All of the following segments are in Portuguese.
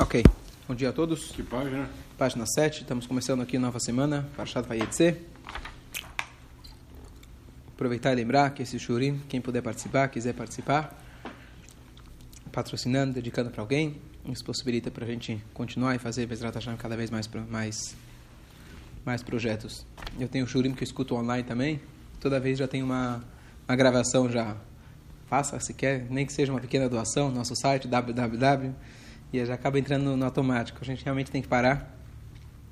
Ok. Bom dia a todos. Que página? Página 7. Estamos começando aqui nova semana. Parashat Vayetze. Aproveitar e lembrar que esse shurim, quem puder participar, quiser participar, patrocinando, dedicando para alguém, isso possibilita para a gente continuar e fazer Bezrat Hashem cada vez mais, mais, mais projetos. Eu tenho o shurim que eu escuto online também. Toda vez já tem uma, uma gravação já. Faça se quer, nem que seja uma pequena doação, nosso site www e já acaba entrando no, no, automático. A gente realmente tem que parar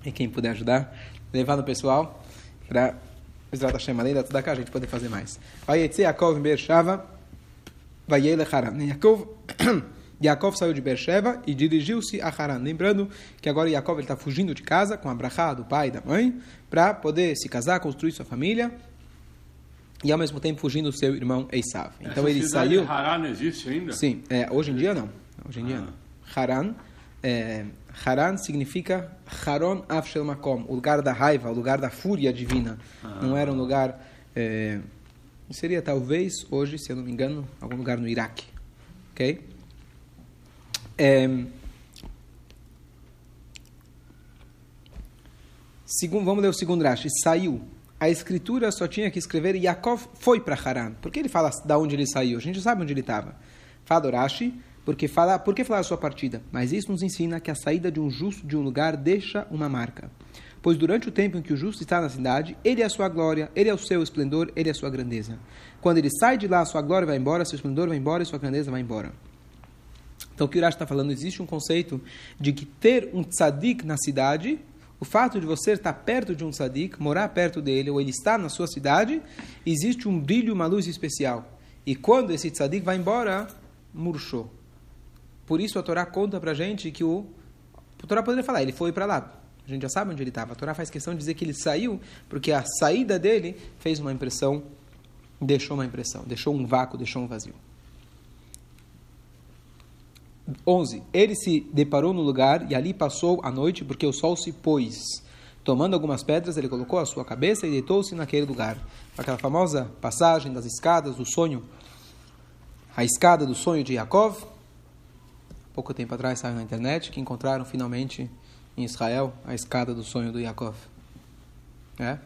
e quem puder ajudar, levar no pessoal para Bezrat Hashem além da Tzedakah, a gente poder fazer mais. Vai Yetze Yaakov em Beersheva, vai Yele Haran. Yaakov, Yaakov saiu de Beersheba e dirigiu-se a Haran. Lembrando que agora Yaakov está fugindo de casa com a brachá do pai e da mãe para poder se casar, construir sua família e ao mesmo tempo fugindo do seu irmão Esav. Então Essa ele saiu. Haran existe ainda? Sim, é, hoje em dia não. Hoje em dia Ah. não. Haran, é, Haran significa Haron Afshel Makom, o lugar da raiva, o lugar da fúria divina. Não era um lugar. É, seria talvez hoje, se eu não me engano, algum lugar no Iraque. Ok? É, segundo, vamos ler o segundo Rashi. Saiu. A escritura só tinha que escrever Yaakov foi para Haran. Por que ele fala da onde ele saiu? A gente sabe onde ele estava. Fala o Rashi, porque fala, por que falar a sua partida? Mas isso nos ensina que a saída de um justo de um lugar deixa uma marca. Pois durante o tempo em que o justo está na cidade, ele é a sua glória, ele é o seu esplendor, ele é a sua grandeza. Quando ele sai de lá, a sua glória vai embora, seu esplendor vai embora e sua grandeza vai embora. Então o que o Urash está falando, existe um conceito de que ter um tzadik na cidade, o fato de você estar perto de um tzadik, morar perto dele, ou ele estar na sua cidade, existe um brilho, uma luz especial. E quando esse tzadik vai embora, murchou. Por isso a Torá conta pra gente que o. A Torá poderia falar, ele foi para lá. A gente já sabe onde ele estava. A Torá faz questão de dizer que ele saiu, porque a saída dele fez uma impressão, deixou uma impressão, deixou um vácuo, deixou um vazio. 11. Ele se deparou no lugar e ali passou a noite porque o sol se pôs. Tomando algumas pedras, ele colocou a sua cabeça e deitou-se naquele lugar. Aquela famosa passagem das escadas do sonho, a escada do sonho de Yaakov. Pouco tempo atrás saiu na internet que encontraram finalmente em Israel a escada do sonho do Yaakov. É?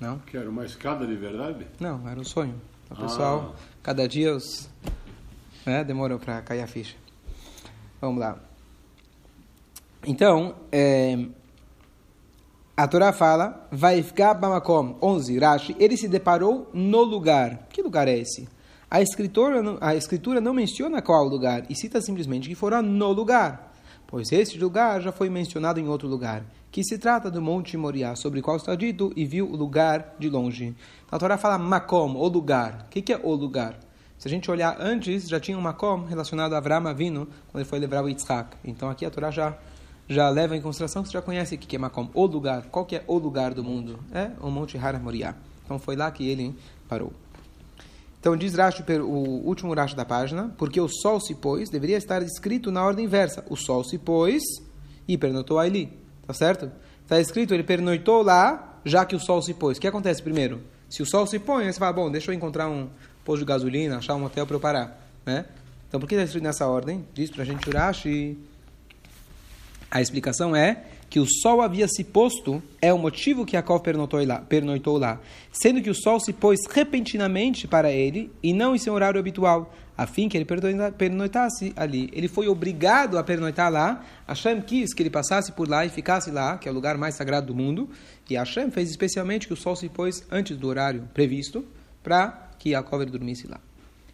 Não? Que era uma escada de verdade? Não, era um sonho. O pessoal, cada dia os. Né, demorou para cair a ficha. Vamos lá. Então, é, a Torá fala, vai ficar Bamakom 11, Rashi, ele se deparou no lugar. Que lugar é esse? A escritura, não- a escritura não menciona qual lugar, e cita simplesmente que fora no lugar. Pois esse lugar já foi mencionado em outro lugar, que se trata do Monte Moriá, sobre o qual está dito, e viu o lugar de longe. A Torá fala Makom, o lugar. O que, é o lugar? Se a gente olhar antes, já tinha um Makom relacionado a Avram Avinu, quando ele foi levar o Yitzhak. Então aqui a Torá já, já leva em consideração que você já conhece o que é Makom, o lugar. Qual que é o lugar do mundo? É o Monte Har Moriá. Então foi lá que ele parou. Então diz Rashi, o último Rashi da página, porque o sol se pôs, deveria estar escrito na ordem inversa. O sol se pôs e pernoitou ali. Tá certo? Está escrito, ele pernoitou lá, já que o sol se pôs. O que acontece primeiro? Se o sol se põe, você fala, bom, deixa eu encontrar um posto de gasolina, achar um hotel para eu parar. Né? Então por que está escrito nessa ordem? Diz para a gente Rashi. A explicação é que o sol havia se posto, é o motivo que Jacob pernoitou lá, lá, sendo que o sol se pôs repentinamente para ele e não em seu horário habitual, a fim que ele pernoita- pernoitasse ali. Ele foi obrigado a pernoitar lá, Hashem quis que ele passasse por lá e ficasse lá, que é o lugar mais sagrado do mundo, e Hashem fez especialmente que o sol se pôs antes do horário previsto, para que Jacob dormisse lá.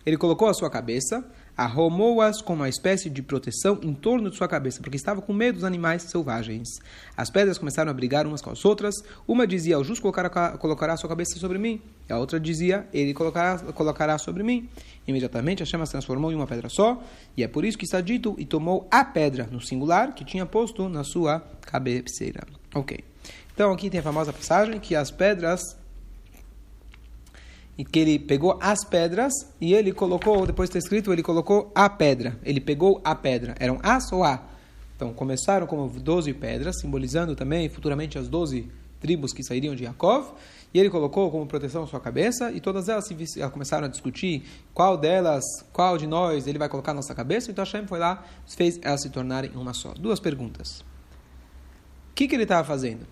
Ele colocou a sua cabeça, arrumou-as com uma espécie de proteção em torno de sua cabeça, porque estava com medo dos animais selvagens. As pedras começaram a brigar umas com as outras. Uma dizia, o justo colocará, colocará sua cabeça sobre mim. E a outra dizia, ele colocará, colocará sobre mim. Imediatamente a chama se transformou em uma pedra só, e é por isso que está dito, e tomou a pedra, no singular, que tinha posto na sua cabeceira. Ok. Então aqui tem a famosa passagem que as pedras e que ele pegou as pedras e ele colocou, depois está escrito, ele colocou a pedra. Ele pegou a pedra. Eram as ou a? Então começaram como 12 pedras, simbolizando também futuramente as 12 tribos que sairiam de Yaakov, e ele colocou como proteção a sua cabeça, e todas elas se, começaram a discutir qual delas, qual de nós ele vai colocar na nossa cabeça, então Hashem foi lá fez elas se tornarem uma só. Duas perguntas. O que, que ele estava fazendo?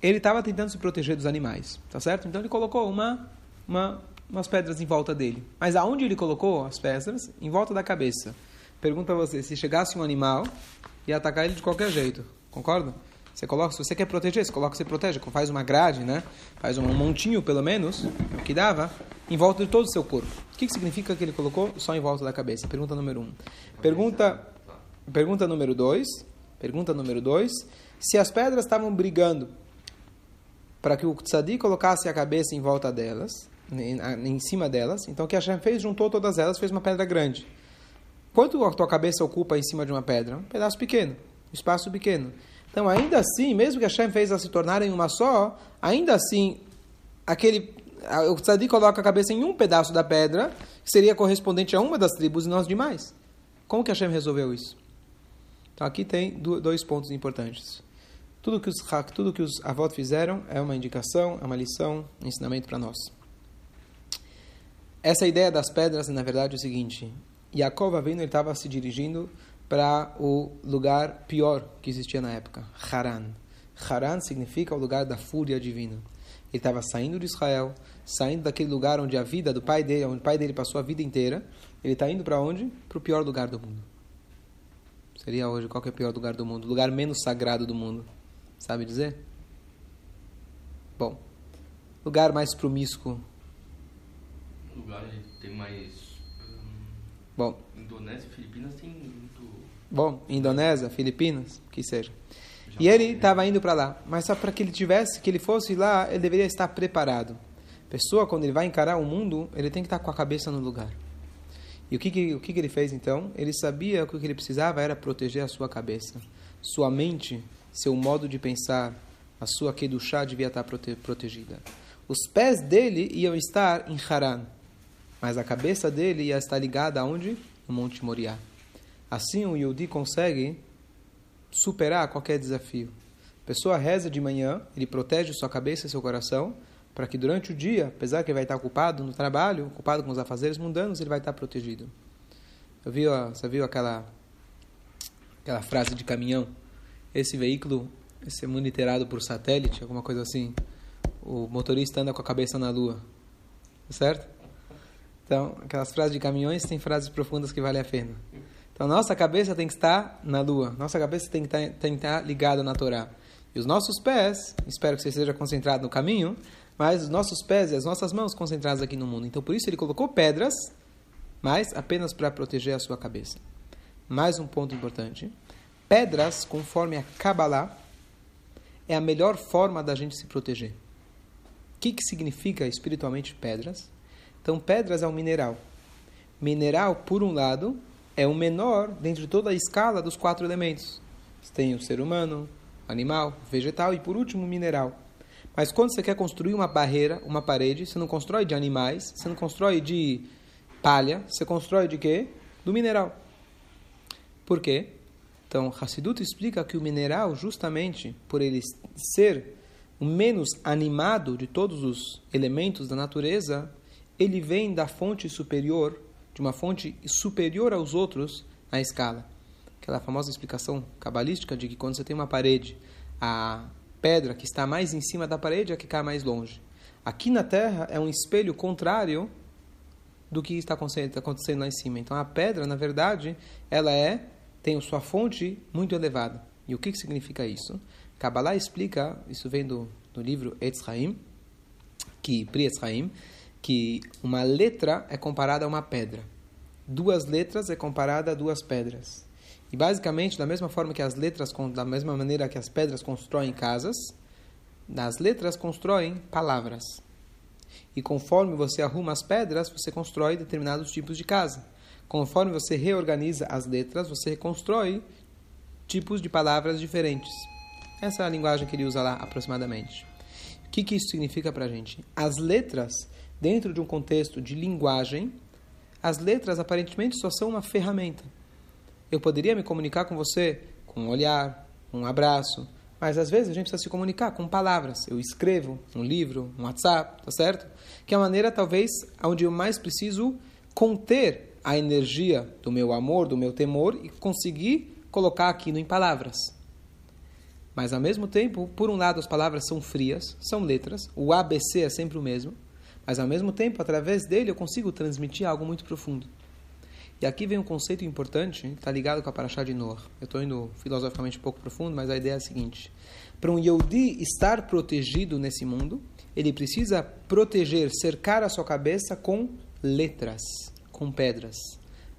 Ele estava tentando se proteger dos animais, tá certo? Então ele colocou uma, uma, umas pedras em volta dele. Mas aonde ele colocou as pedras? Em volta da cabeça. Pergunta a você, se chegasse um animal, ia atacar ele de qualquer jeito, concorda? Você coloca, se você quer proteger, você coloca, você protege, faz uma grade, né? Faz um montinho, pelo menos, o que dava, em volta de todo o seu corpo. O que, que significa que ele colocou só em volta da cabeça? Pergunta número um. Pergunta, pergunta número dois. Pergunta número dois. Se as pedras estavam brigando para que o tzadik colocasse a cabeça em volta delas, em, cima delas, então o que Hashem fez? Juntou todas elas, fez uma pedra grande. Quanto a tua cabeça ocupa em cima de uma pedra? Um pedaço pequeno, um espaço pequeno. Então, ainda assim, mesmo que Hashem fez elas se tornarem uma só, ainda assim, aquele, o tzadik coloca a cabeça em um pedaço da pedra, que seria correspondente a uma das tribos e nós demais. Como que Hashem resolveu isso? Então, aqui tem dois pontos importantes. Tudo que os, tudo que os avós fizeram é uma indicação, é uma lição, um ensinamento para nós. Essa ideia das pedras, na verdade, é o seguinte. Yaakov ele estava se dirigindo para o lugar pior que existia na época, Haran. Haran significa o lugar da fúria divina. Ele estava saindo de Israel, saindo daquele lugar onde a vida do pai dele, onde o pai dele passou a vida inteira. Ele está indo para onde? Para o pior lugar do mundo. Seria hoje qual é o pior lugar do mundo? O lugar menos sagrado do mundo. Sabe dizer? Bom, lugar mais promíscuo. Lugar tem mais. Hum, Bom. Indonésia Filipinas tem Bom, Indonésia, Filipinas, que seja. E ele estava indo para lá, mas só para que ele tivesse, que ele fosse lá, ele deveria estar preparado. Pessoa, quando ele vai encarar o mundo, ele tem que estar com a cabeça no lugar. E o que, que o que, que ele fez então? Ele sabia que o que ele precisava era proteger a sua cabeça. Sua mente, seu modo de pensar, a sua chá devia estar prote protegida. Os pés dele iam estar em Haran, mas a cabeça dele ia estar ligada aonde? No Monte Moriá. Assim o Yudi consegue superar qualquer desafio. A pessoa reza de manhã, ele protege sua cabeça e seu coração, para que durante o dia, apesar que ele vai estar ocupado no trabalho, ocupado com os afazeres mundanos, ele vai estar protegido. Eu vi, você viu aquela, aquela frase de caminhão? Esse veículo esse é monitorado por satélite, alguma coisa assim. O motorista anda com a cabeça na lua. Certo? Então, aquelas frases de caminhões têm frases profundas que valem a pena. Então, nossa cabeça tem que estar na lua, nossa cabeça tem que estar, tem que estar ligada na Torá. E os nossos pés, espero que você esteja concentrado no caminho, mas os nossos pés e as nossas mãos concentradas aqui no mundo. Então, por isso ele colocou pedras, mas apenas para proteger a sua cabeça. Mais um ponto importante: pedras, conforme a Kabbalah, é a melhor forma da gente se proteger. O que, que significa espiritualmente pedras? Então, pedras é um mineral. Mineral, por um lado, é o menor dentro de toda a escala dos quatro elementos. Você tem o ser humano, animal, vegetal e, por último, mineral. Mas quando você quer construir uma barreira, uma parede, você não constrói de animais, você não constrói de palha, você constrói de quê? Do mineral. Por quê? Então, Hassidut explica que o mineral, justamente por ele ser o menos animado de todos os elementos da natureza, ele vem da fonte superior de uma fonte superior aos outros na escala. Aquela famosa explicação cabalística de que quando você tem uma parede, a pedra que está mais em cima da parede é a que cai mais longe. Aqui na Terra é um espelho contrário do que está acontecendo lá em cima. Então a pedra, na verdade, ela é tem sua fonte muito elevada. E o que, que significa isso? Kabbalah explica, isso vem do, do livro Etz Haim, que Pri Etz Haim, que uma letra é comparada a uma pedra. Duas letras é comparada a duas pedras. E basicamente, da mesma forma que as letras, da mesma maneira que as pedras constroem casas, as letras constroem palavras. E conforme você arruma as pedras, você constrói determinados tipos de casa. Conforme você reorganiza as letras, você reconstrói tipos de palavras diferentes. Essa é a linguagem que ele usa lá, aproximadamente. O que, que isso significa para a gente? As letras dentro de um contexto de linguagem, as letras aparentemente só são uma ferramenta. Eu poderia me comunicar com você com um olhar, um abraço, Mas às vezes a gente precisa se comunicar com palavras. Eu escrevo um livro, um WhatsApp, tá certo? Que é a maneira, talvez, onde eu mais preciso conter a energia do meu amor, do meu temor e conseguir colocar aquilo em palavras. Mas ao mesmo tempo, por um lado, as palavras são frias, são letras, o ABC é sempre o mesmo, mas ao mesmo tempo, através dele, eu consigo transmitir algo muito profundo. E aqui vem um conceito importante, que está ligado com a Parashá de Noah. Eu estou indo filosoficamente um pouco profundo, mas a ideia é a seguinte: para um Yehudi estar protegido nesse mundo, ele precisa proteger, cercar a sua cabeça com letras, com pedras.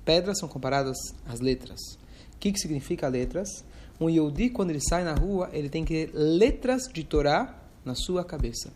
Pedras são comparadas às letras. O que, que significa letras? Um Yehudi, quando ele sai na rua, ele tem que ter letras de Torá na sua cabeça.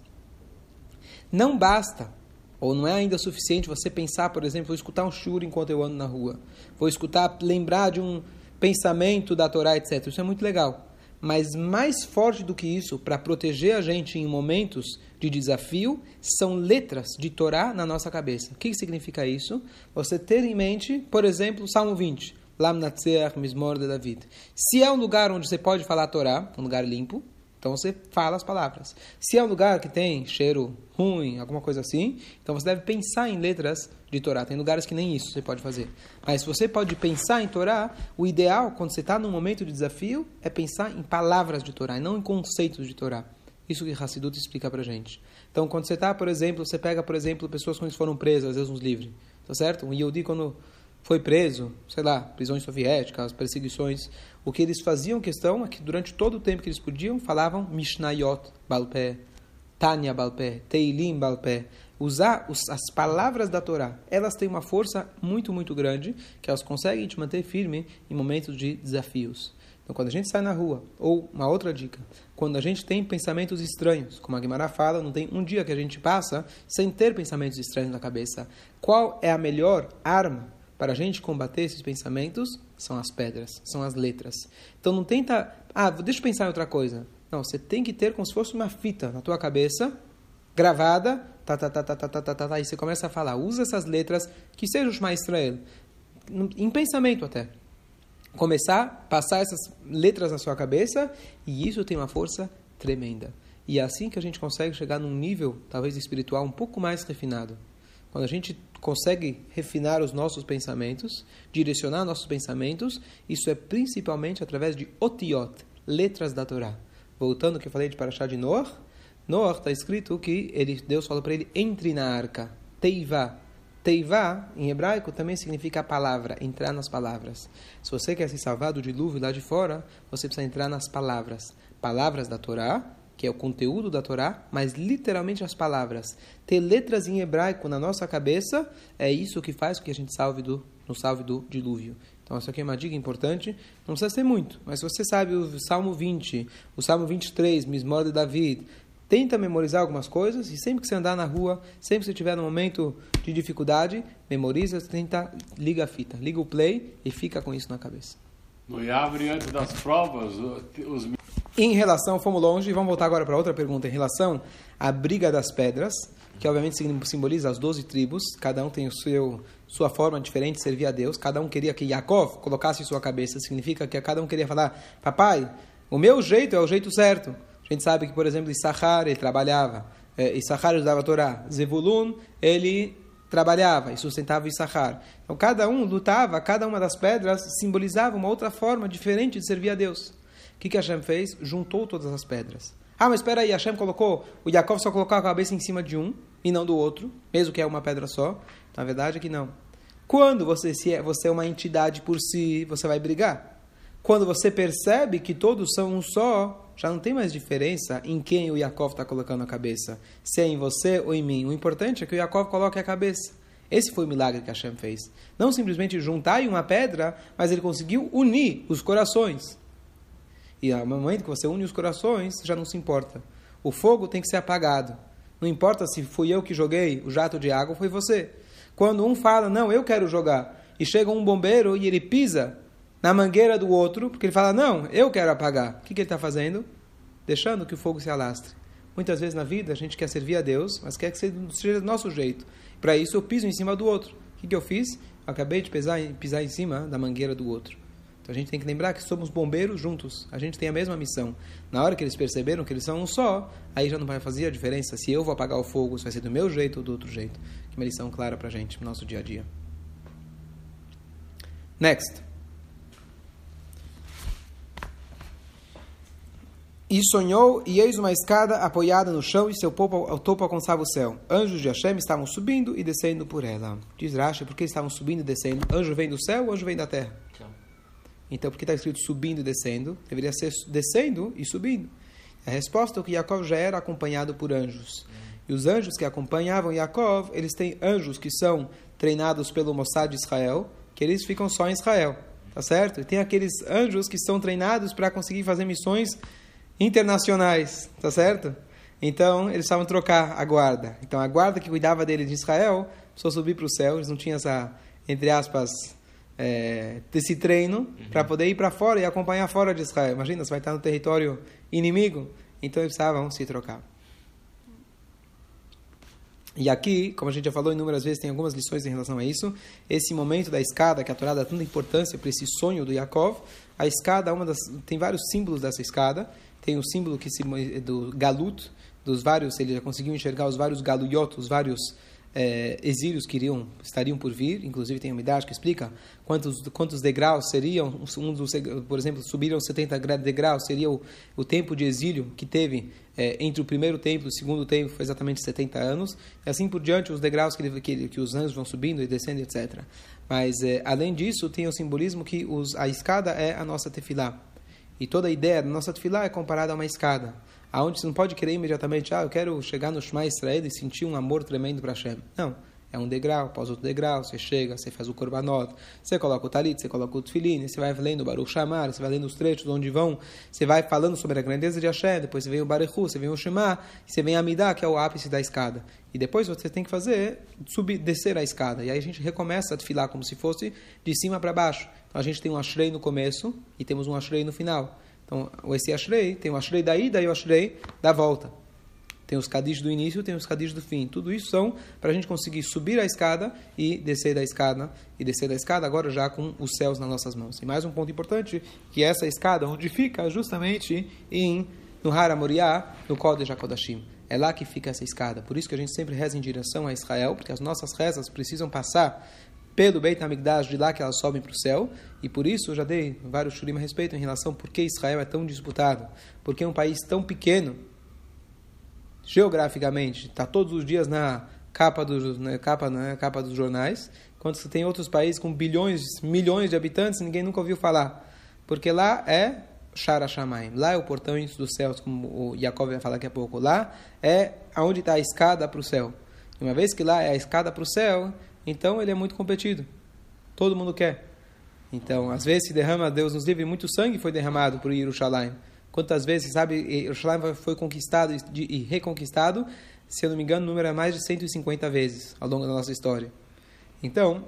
Não basta, ou não é ainda suficiente você pensar, por exemplo, vou escutar um shur enquanto eu ando na rua, vou escutar, lembrar de um pensamento da Torá, etc. Isso é muito legal. Mas mais forte do que isso, para proteger a gente em momentos de desafio, são letras de Torá na nossa cabeça. O que, significa isso? Você ter em mente, por exemplo, Salmo 20. Lam Natseach Mismor de David. Se é um lugar onde você pode falar Torá, um lugar limpo, então você fala as palavras. Se é um lugar que tem cheiro ruim, alguma coisa assim, então você deve pensar em letras de Torá. Tem lugares que nem isso você pode fazer. Mas se você pode pensar em Torá, o ideal, quando você está num momento de desafio, é pensar em palavras de Torá, e não em conceitos de Torá. Isso que Hassidut explica pra gente. Então, quando você está, por exemplo, você pega, por exemplo, pessoas quando foram presas, às vezes uns livres, tá certo? Um Yehudi, quando foi preso, sei lá, prisões soviéticas, perseguições, o que eles faziam questão é que durante todo o tempo que eles podiam, falavam Mishnayot Balpé, Tanya Balpé, Teilim Balpé, usar os, as palavras da Torá. Elas têm uma força muito, muito grande, que elas conseguem te manter firme em momentos de desafios. Então, quando a gente sai na rua, ou uma outra dica, quando a gente tem pensamentos estranhos, como a Guimara fala, não tem um dia que a gente passa sem ter pensamentos estranhos na cabeça. Qual é a melhor arma para a gente combater esses pensamentos são as pedras, são as letras. Então não tenta, ah, deixa eu pensar em outra coisa. Não, você tem que ter como se fosse uma fita na tua cabeça, gravada, tá, tá, tá, tá, tá, tá, tá, tá, tá e você começa a falar. Usa essas letras, que seja o Shema Israel, em pensamento até. Começar, passar essas letras na sua cabeça, e isso tem uma força tremenda. E é assim que a gente consegue chegar num nível, talvez espiritual, um pouco mais refinado. Quando a gente consegue refinar os nossos pensamentos, direcionar nossos pensamentos, isso é principalmente através de otiot, letras da Torá. Voltando ao que eu falei de Parashá de Noah, Noah está escrito que ele, Deus falou para ele, entre na arca, teivá. Teivá, em hebraico, também significa a palavra, entrar nas palavras. Se você quer se salvar do dilúvio lá de fora, você precisa entrar nas palavras. Palavras da Torá, que é o conteúdo da Torá, mas literalmente as palavras. Ter letras em hebraico na nossa cabeça é isso que faz com que a gente salve do, no salve do dilúvio. Então, essa aqui é uma dica importante. Não precisa ser muito, mas se você sabe o Salmo 20, o Salmo 23, Mismor de David, tenta memorizar algumas coisas e sempre que você andar na rua, sempre que você estiver num momento de dificuldade, memoriza, tenta, liga a fita, liga o play e fica com isso na cabeça. No Yavri, antes das provas, os em relação, fomos longe, vamos voltar agora para outra pergunta. Em relação à briga das pedras, que obviamente simboliza as doze tribos, cada um tem o seu, sua forma diferente de servir a Deus, cada um queria que Yaakov colocasse em sua cabeça, significa que cada um queria falar, papai, o meu jeito é o jeito certo. A gente sabe que, por exemplo, Issachar, ele trabalhava, é, Issachar usava a Torá, Zevulun, ele trabalhava e sustentava Issachar. Então, cada um lutava, cada uma das pedras simbolizava uma outra forma diferente de servir a Deus que, que Hashem fez? Juntou todas as pedras. Ah, mas espera aí, Hashem colocou, o Yaakov só colocou a cabeça em cima de um e não do outro, mesmo que é uma pedra só. Na verdade é que não. Quando você, se é, você é uma entidade por si, você vai brigar. Quando você percebe que todos são um só, já não tem mais diferença em quem o Yaakov está colocando a cabeça. Se é em você ou em mim. O importante é que o Yaakov coloque a cabeça. Esse foi o milagre que Hashem fez. Não simplesmente juntar em uma pedra, mas ele conseguiu unir os corações. E ao momento que você une os corações, já não se importa. O fogo tem que ser apagado. Não importa se fui eu que joguei o jato de água ou foi você. Quando um fala, não, eu quero jogar, e chega um bombeiro e ele pisa na mangueira do outro, porque ele fala, não, eu quero apagar. O que, que ele está fazendo? Deixando que o fogo se alastre. Muitas vezes na vida a gente quer servir a Deus, mas quer que seja do nosso jeito. Para isso eu piso em cima do outro. O que, que eu fiz? Acabei de pisar, pisar em cima da mangueira do outro. Então a gente tem que lembrar que somos bombeiros juntos. A gente tem a mesma missão. Na hora que eles perceberam que eles são um só, aí já não vai fazer a diferença se eu vou apagar o fogo, se vai ser do meu jeito ou do outro jeito. Que uma lição clara para a gente no nosso dia a dia. Next. E sonhou, e eis uma escada apoiada no chão, e seu topo, topo alcançava o céu. Anjos de Hashem estavam subindo e descendo por ela. Diz Rashi, por que estavam subindo e descendo? Anjo vem do céu, anjo vem da terra. Então, por que está escrito subindo e descendo? Deveria ser descendo e subindo. A resposta é que Yaakov já era acompanhado por anjos. E os anjos que acompanhavam Yaakov, eles têm anjos que são treinados pelo Mossad de Israel, que eles ficam só em Israel. Tá certo? E tem aqueles anjos que são treinados para conseguir fazer missões internacionais, tá certo? Então, eles estavam trocar a guarda. Então, a guarda que cuidava deles em Israel precisou subir para o céu, eles não tinham essa, entre aspas, é, desse treino uhum. para poder ir para fora e acompanhar fora de Israel. Imagina, você vai estar no território inimigo, então eles precisavam se trocar. E aqui, como a gente já falou inúmeras vezes, tem algumas lições em relação a isso. Esse momento da escada, que a Torá dá tanta importância para esse sonho do Yaakov, a escada, uma das, tem vários símbolos dessa escada, tem o símbolo que se, do galut, dos vários, ele já conseguiu enxergar os vários galuyot, os vários é, exílios que iriam, estariam por vir, inclusive tem uma idade que explica quantos, quantos degraus seriam, um dos, por exemplo, subiram 70 degraus, seria o, o tempo de exílio que teve é, entre o primeiro templo e o segundo templo, foi exatamente 70 anos, e assim por diante, os degraus que, que, que os anjos vão subindo e descendo, etc. Mas, é, além disso, tem o simbolismo que os, a escada é a nossa tefilá. E toda a ideia da nossa tefilá é comparada a uma escada, aonde você não pode querer imediatamente, ah, eu quero chegar no Shema Israel e sentir um amor tremendo para Hashem. Não. É um degrau, após outro degrau, você chega, você faz o korbanot, você coloca o talit, você coloca o tefilin, você vai lendo o Baruch Shamar, você vai lendo os trechos onde vão, você vai falando sobre a grandeza de Hashem, depois você vem o Baruchu, você vem o Shema, você vem a Amidah, que é o ápice da escada. E depois você tem que fazer, subir, descer a escada. E aí a gente recomeça a filar como se fosse de cima para baixo. Então a gente tem um ashrei no começo e temos um ashrei no final. Então, esse ashrei, tem o ashrei da ida e o ashrei da volta. Tem os kadis do início, tem os kadis do fim. Tudo isso são para a gente conseguir subir a escada e descer da escada, e descer da escada agora já com os céus nas nossas mãos. E mais um ponto importante, que essa escada, onde fica justamente em, no Hara no Kodesh HaKodashim. É lá que fica essa escada. Por isso que a gente sempre reza em direção a Israel, porque as nossas rezas precisam passar pelo Beit HaMikdash, de lá que elas sobem para o céu, e por isso eu já dei vários shurim a respeito em relação por que Israel é tão disputado, porque é um país tão pequeno, geograficamente, está todos os dias na capa, do, na capa, na capa dos jornais, enquanto você tem outros países com bilhões, milhões de habitantes, ninguém nunca ouviu falar, porque lá é Shara Shamaim, lá é o portão dos céus, como o Jacob vai falar daqui a pouco, lá é aonde está a escada para o céu. E uma vez que lá é a escada para o céu, então ele é muito competido. Todo mundo quer. Então, às vezes se derrama, Deus nos livre, muito sangue foi derramado por Jerusalém. Quantas vezes, sabe, Jerusalém foi conquistado e reconquistado, se eu não me engano, o número é mais de 150 vezes ao longo da nossa história. Então,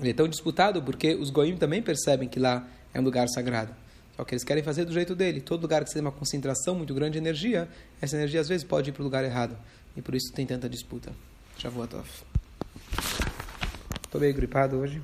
ele é tão disputado porque os goim também percebem que lá é um lugar sagrado. Só que eles querem fazer do jeito dele. Todo lugar que tem uma concentração muito grande de energia, essa energia às vezes pode ir para o lugar errado. E por isso tem tanta disputa. Shavuot Tov. Estou meio gripado hoje.